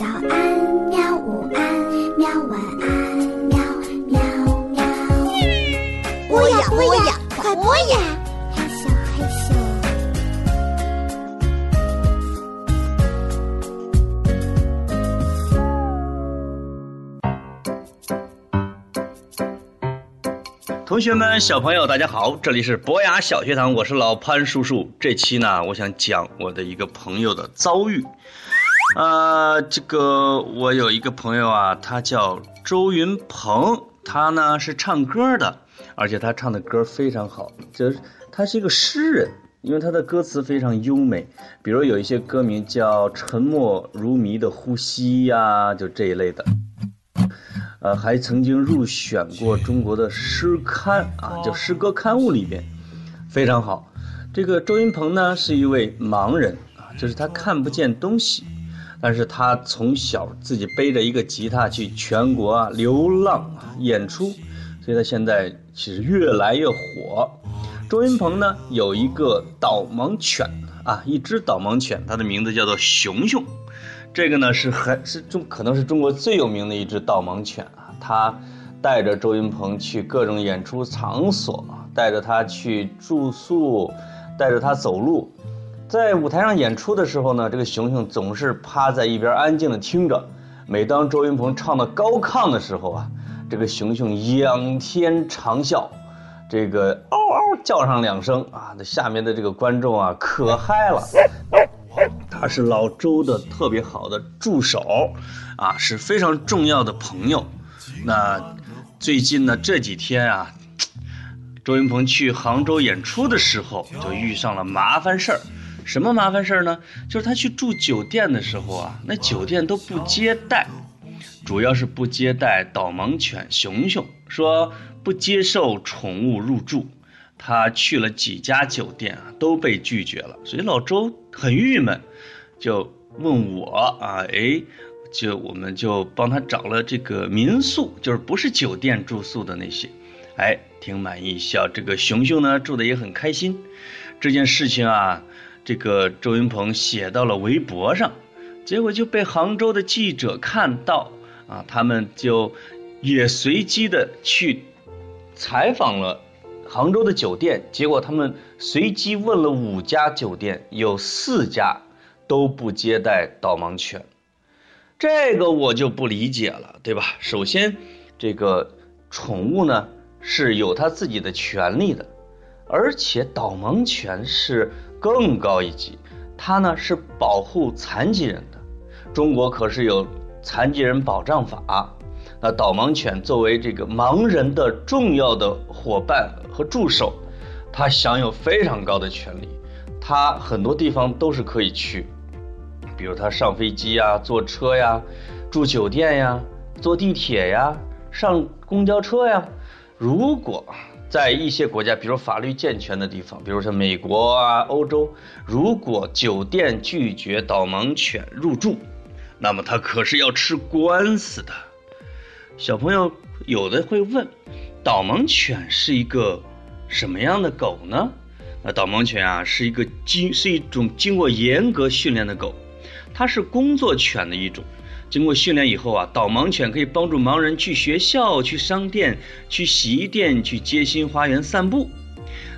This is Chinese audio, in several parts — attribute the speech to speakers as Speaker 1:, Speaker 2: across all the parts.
Speaker 1: 早安，喵！午安，喵！晚安，喵喵喵。
Speaker 2: 播呀播呀，快播呀！
Speaker 1: 害羞害羞。
Speaker 3: 同学们、小朋友，大家好，这里是博雅小学堂，我是老潘叔叔。这期呢，我想讲我的一个朋友的遭遇。呃，这个我有一个朋友啊，他叫周云鹏，他呢是唱歌的，而且他唱的歌非常好，就是他是一个诗人，因为他的歌词非常优美，比如有一些歌名叫《沉默如谜的呼吸》呀，就这一类的。呃，还曾经入选过中国的诗刊啊，就诗歌刊物里边，非常好。这个周云鹏呢是一位盲人啊，就是他看不见东西，但是他从小自己背着一个吉他去全国啊流浪啊演出，所以他现在其实越来越火。周云鹏呢有一个导盲犬啊，一只导盲犬，它的名字叫做熊熊。这个呢是很是中可能是中国最有名的一只导盲犬啊，它带着周云鹏去各种演出场所，带着他去住宿，带着他走路，在舞台上演出的时候呢，这个熊熊总是趴在一边安静的听着。每当周云鹏唱到高亢的时候啊，这个熊熊仰天长啸，这个嗷嗷叫上两声啊，那下面的这个观众啊可嗨了。他是老周的特别好的助手，啊，是非常重要的朋友。那最近呢这几天啊，周云鹏去杭州演出的时候，就遇上了麻烦事儿。什么麻烦事儿呢？就是他去住酒店的时候啊，那酒店都不接待，主要是不接待导盲犬熊熊，说不接受宠物入住。他去了几家酒店啊，都被拒绝了，所以老周很郁闷，就问我啊，哎，就我们就帮他找了这个民宿，就是不是酒店住宿的那些，哎，挺满意，小这个熊熊呢住的也很开心。这件事情啊，这个周云鹏写到了微博上，结果就被杭州的记者看到啊，他们就也随机的去采访了。杭州的酒店，结果他们随机问了五家酒店，有四家都不接待导盲犬，这个我就不理解了，对吧？首先，这个宠物呢是有它自己的权利的，而且导盲犬是更高一级，它呢是保护残疾人的，中国可是有残疾人保障法。那导盲犬作为这个盲人的重要的伙伴和助手，它享有非常高的权利，它很多地方都是可以去，比如它上飞机呀、坐车呀、住酒店呀、坐地铁呀、上公交车呀。如果在一些国家，比如法律健全的地方，比如说美国啊、欧洲，如果酒店拒绝导盲犬入住，那么它可是要吃官司的。小朋友有的会问，导盲犬是一个什么样的狗呢？那导盲犬啊是一个经是一种经过严格训练的狗，它是工作犬的一种。经过训练以后啊，导盲犬可以帮助盲人去学校、去商店、去洗衣店、去街心花园散步。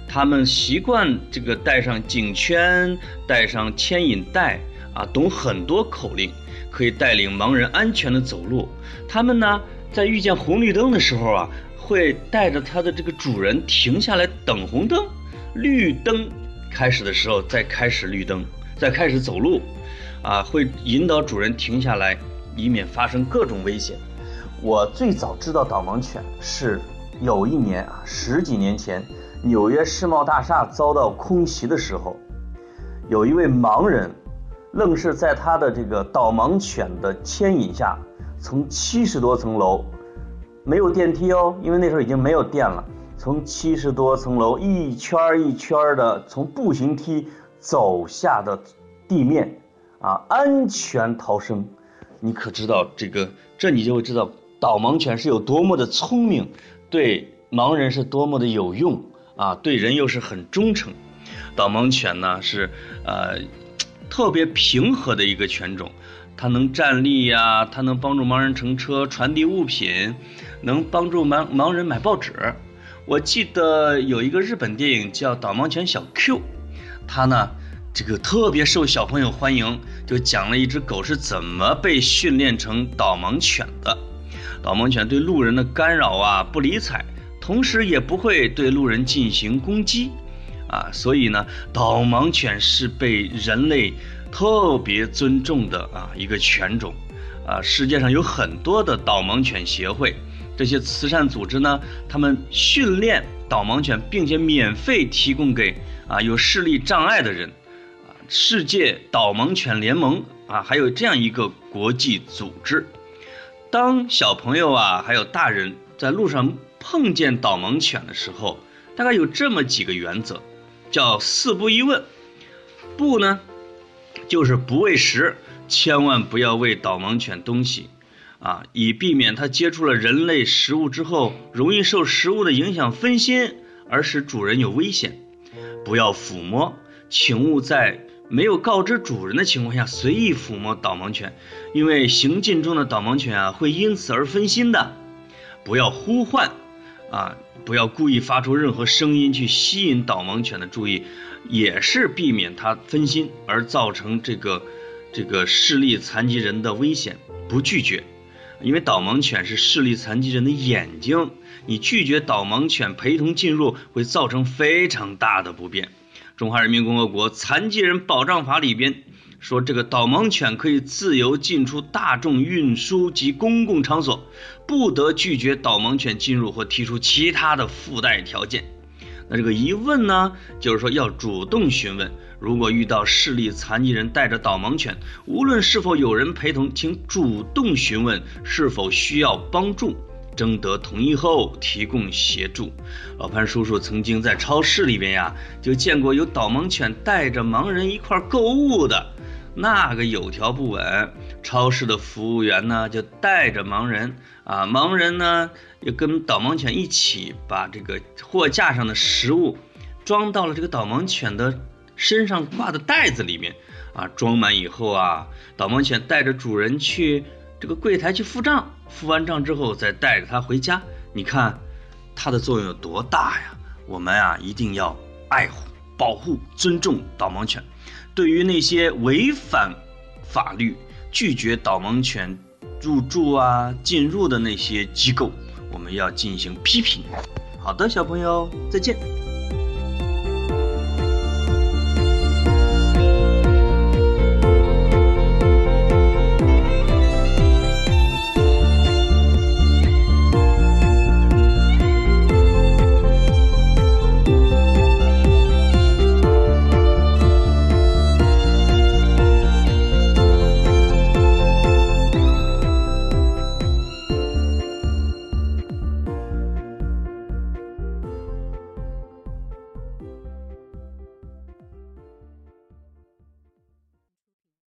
Speaker 3: 它们习惯这个带上颈圈、带上牵引带啊，懂很多口令，可以带领盲人安全的走路。它们呢？在遇见红绿灯的时候啊，会带着它的这个主人停下来等红灯，绿灯开始的时候再开始绿灯，再开始走路，啊，会引导主人停下来，以免发生各种危险。我最早知道导盲犬是有一年啊，十几年前，纽约世贸大厦遭到空袭的时候，有一位盲人，愣是在他的这个导盲犬的牵引下。从七十多层楼，没有电梯哦，因为那时候已经没有电了。从七十多层楼一圈一圈的从步行梯走下的地面，啊，安全逃生。你可知道这个？这你就会知道导盲犬是有多么的聪明，对盲人是多么的有用啊，对人又是很忠诚。导盲犬呢是呃特别平和的一个犬种。它能站立呀，它能帮助盲人乘车、传递物品，能帮助盲盲人买报纸。我记得有一个日本电影叫《导盲犬小 Q》，它呢这个特别受小朋友欢迎，就讲了一只狗是怎么被训练成导盲犬的。导盲犬对路人的干扰啊不理睬，同时也不会对路人进行攻击，啊，所以呢，导盲犬是被人类特别尊重的啊一个犬种，啊，世界上有很多的导盲犬协会，这些慈善组织呢，他们训练导盲犬，并且免费提供给啊有视力障碍的人，世界导盲犬联盟啊，还有这样一个国际组织。当小朋友啊，还有大人在路上碰见导盲犬的时候，大概有这么几个原则，叫四不一问。不呢，就是不喂食，千万不要喂导盲犬东西，啊，以避免它接触了人类食物之后，容易受食物的影响分心，而使主人有危险。不要抚摸，请勿在。没有告知主人的情况下随意抚摸导盲犬，因为行进中的导盲犬啊会因此而分心的。不要呼唤，啊，不要故意发出任何声音去吸引导盲犬的注意，也是避免它分心而造成这个这个视力残疾人的危险。不拒绝，因为导盲犬是视力残疾人的眼睛，你拒绝导盲犬陪同进入会造成非常大的不便。中华人民共和国残疾人保障法里边说，这个导盲犬可以自由进出大众运输及公共场所，不得拒绝导盲犬进入或提出其他的附带条件。那这个疑问呢，就是说要主动询问。如果遇到视力残疾人带着导盲犬，无论是否有人陪同，请主动询问是否需要帮助。征得同意后提供协助。老潘叔叔曾经在超市里边呀，就见过有导盲犬带着盲人一块购物的，那个有条不紊。超市的服务员呢，就带着盲人啊，盲人呢也跟导盲犬一起把这个货架上的食物装到了这个导盲犬的身上挂的袋子里面啊，装满以后啊，导盲犬带着主人去。这个柜台去付账，付完账之后再带着它回家。你看，它的作用有多大呀？我们啊一定要爱护、保护、尊重导盲犬。对于那些违反法律、拒绝导盲犬入住啊、进入的那些机构，我们要进行批评。好的，小朋友，再见。